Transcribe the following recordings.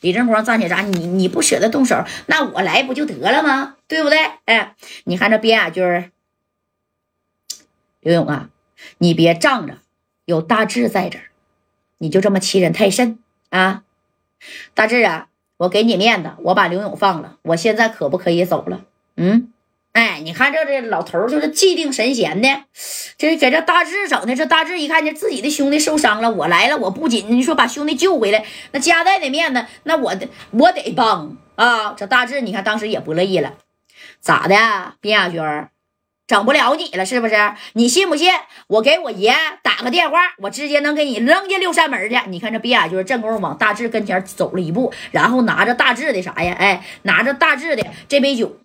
李正光站起来啥？你你不舍得动手，那我来不就得了吗？对不对？哎，你看这边亚军，刘勇啊，你别仗着有大志在这儿，你就这么欺人太甚啊！大志啊，我给你面子，我把刘勇放了，我现在可不可以走了？嗯。哎，你看这这老头就是气定神闲的，这给这大志整的。这大志一看见自己的兄弟受伤了，我来了，我不仅你说把兄弟救回来，那夹带的面子，那我得我得帮啊！这大志你看当时也不乐意了，咋的，边亚军，整不了你了是不是？你信不信？我给我爷打个电话，我直接能给你扔进六扇门去。你看这边亚军正功夫往大志跟前走了一步，然后拿着大志的啥呀？哎，拿着大志的这杯酒。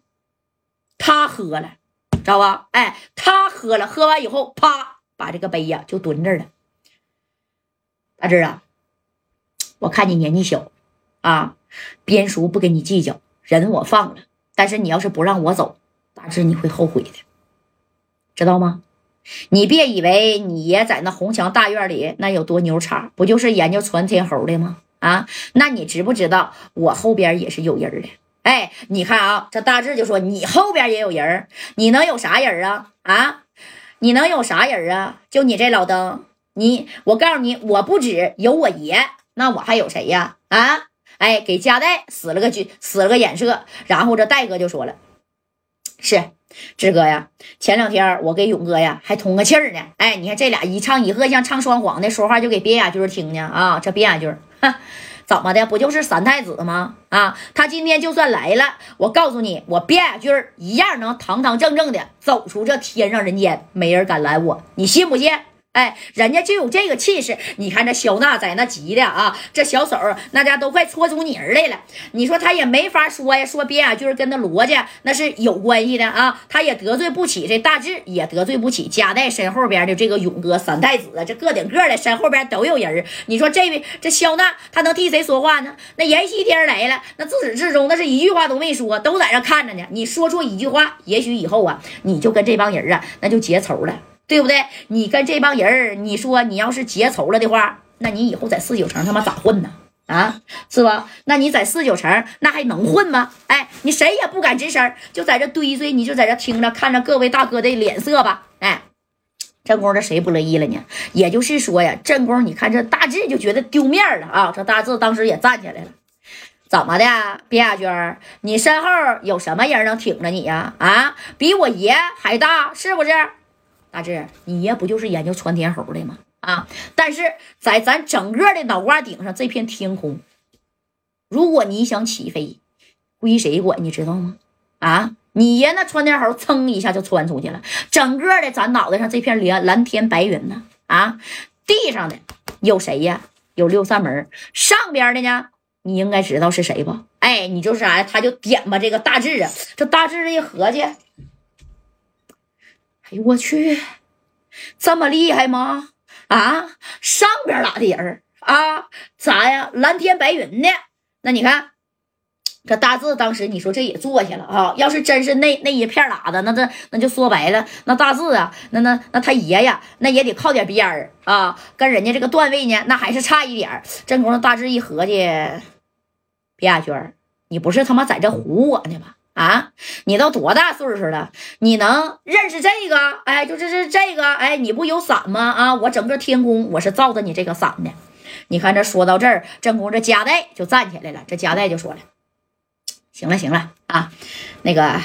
喝了，知道吧？哎，他喝了，喝完以后，啪，把这个杯呀就蹲这儿了。大志啊，我看你年纪小，啊，边叔不跟你计较，人我放了。但是你要是不让我走，大志你会后悔的，知道吗？你别以为你爷在那红墙大院里那有多牛叉，不就是研究传天猴的吗？啊，那你知不知道我后边也是有人的？哎，你看啊，这大志就说你后边也有人你能有啥人啊？啊，你能有啥人啊？就你这老登，你我告诉你，我不止有我爷，那我还有谁呀？啊，哎，给加代使了个军，使了个眼色，然后这戴哥就说了，是志哥呀，前两天我给勇哥呀还通个气儿呢。哎，你看这俩一唱一和，像唱双簧的，说话就给别雅军听呢啊，这别雅军，哈。怎么的？不就是三太子吗？啊，他今天就算来了，我告诉你，我卞雅军一样能堂堂正正的走出这天上人间，没人敢拦我，你信不信？哎，人家就有这个气势。你看这肖娜在那急的啊，这小手那家都快搓出泥儿来了。你说他也没法说呀，说边雅军跟那罗家那是有关系的啊，他也得罪不起这大志，也得罪不起夹带身后边的这个勇哥三太子，这个顶个的身后边都有人你说这位这肖娜他能替谁说话呢？那阎锡天来了，那自始至终那是一句话都没说，都在这看着呢。你说出一句话，也许以后啊，你就跟这帮人啊，那就结仇了。对不对？你跟这帮人儿，你说你要是结仇了的话，那你以后在四九城他妈咋混呢？啊，是吧？那你在四九城那还能混吗？哎，你谁也不敢吱声，就在这堆堆，你就在这听着，看着各位大哥的脸色吧。哎，正宫这谁不乐意了呢？也就是说呀，正宫，你看这大志就觉得丢面了啊。这大志当时也站起来了，怎么的，边亚娟，你身后有什么人能挺着你呀？啊，比我爷还大，是不是？大志，你爷不就是研究窜天猴的吗？啊！但是在咱整个的脑瓜顶上这片天空，如果你想起飞，归谁管？你知道吗？啊！你爷那窜天猴噌一下就窜出去了，整个的咱脑袋上这片蓝蓝天白云呢？啊！地上的有谁呀？有六扇门，上边的呢？你应该知道是谁吧？哎，你就是啥呀？他就点吧这个大志啊！这大志一合计。哎呦我去，这么厉害吗？啊，上边哪的人啊？咋呀？蓝天白云的。那你看，这大志当时你说这也坐下了啊。要是真是那那一片喇子，那这那就说白了，那大志啊，那那那他爷呀，那也得靠点边儿啊。跟人家这个段位呢，那还是差一点儿。正宫大志一合计，别亚娟，你不是他妈在这唬我呢吧？啊，你都多大岁数了？你能认识这个？哎，就这这这个，哎，你不有伞吗？啊，我整个天宫我是罩着你这个伞的。你看这说到这儿，正宫这夹带就站起来了。这夹带就说了：“行了行了啊，那个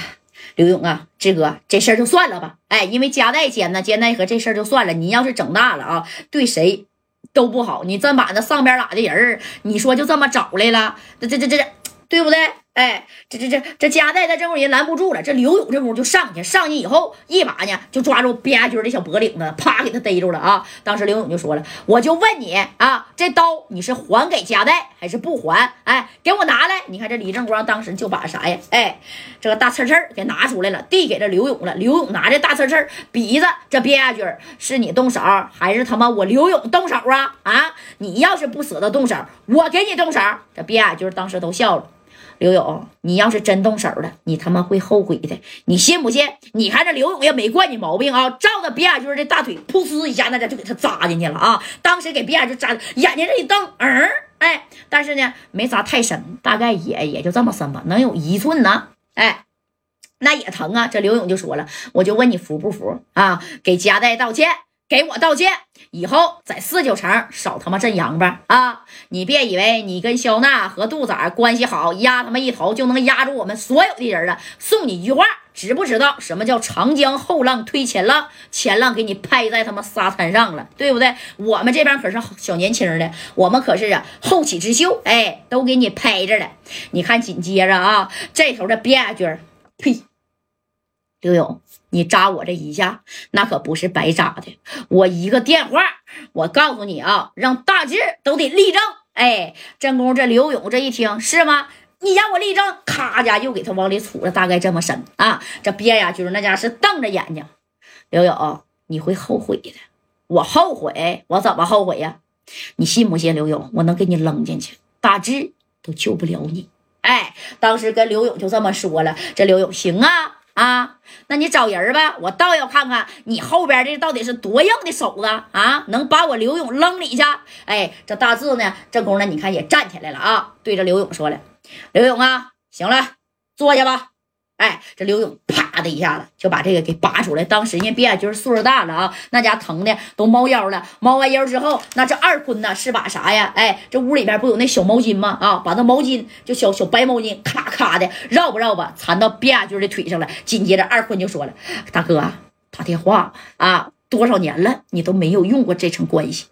刘勇啊，志哥，这事儿就算了吧。哎，因为夹带奸呢，奸奈何这事儿就算了。你要是整大了啊，对谁都不好。你真把那上边哪的人你说就这么找来了，这这这这，对不对？”哎，这这这这夹带的这伙人拦不住了，这刘勇这屋就上去，上去以后一把呢就抓住边亚军的小脖领子，啪给他逮住了啊！当时刘勇就说了：“我就问你啊，这刀你是还给夹带还是不还？哎，给我拿来！你看这李正光当时就把啥呀？哎，这个大刺刺给拿出来了，递给这刘勇了。刘勇拿着大刺刺鼻子这边亚军是你动手还是他妈我刘勇动手啊？啊，你要是不舍得动手，我给你动手。这边亚军当时都笑了。刘勇，你要是真动手了，你他妈会后悔的，你信不信？你看这刘勇也没惯你毛病啊，照着卞亚军的大腿，噗呲一下，那家就给他扎进去了啊！当时给卞亚军扎，眼睛这一瞪，嗯，哎，但是呢，没扎太深，大概也也就这么深吧，能有一寸呢，哎。那也疼啊！这刘勇就说了，我就问你服不服啊？给夹带道歉，给我道歉，以后在四九城少他妈镇阳吧啊！你别以为你跟肖娜和杜仔关系好，压他妈一头就能压住我们所有的人了。送你一句话，知不知道什么叫长江后浪推前浪？前浪给你拍在他妈沙滩上了，对不对？我们这边可是小年轻的，我们可是啊后起之秀，哎，都给你拍着了。你看紧接着啊，这头的卞亚军，呸！刘勇，你扎我这一下，那可不是白扎的。我一个电话，我告诉你啊，让大志都得立正。哎，正宫这刘勇这一听是吗？你让我立正，咔家又给他往里杵了，大概这么深啊。这卞亚军那家是瞪着眼睛。刘勇，你会后悔的。我后悔？我怎么后悔呀？你信不信？刘勇，我能给你扔进去，大志都救不了你。哎，当时跟刘勇就这么说了。这刘勇行啊。啊，那你找人吧，我倒要看看你后边这到底是多硬的手子啊，能把我刘勇扔里去？哎，这大志呢，这功夫你看也站起来了啊，对着刘勇说了：“刘勇啊，行了，坐下吧。”哎，这刘勇啪的一下子就把这个给拔出来。当时人卞亚军岁数大了啊，那家疼的都猫腰了。猫完腰之后，那这二坤呢是把啥呀？哎，这屋里边不有那小毛巾吗？啊，把那毛巾就小小白毛巾，咔咔的绕吧绕吧，缠到卞亚军的腿上了。紧接着二坤就说了：“大哥，打电话啊，多少年了，你都没有用过这层关系。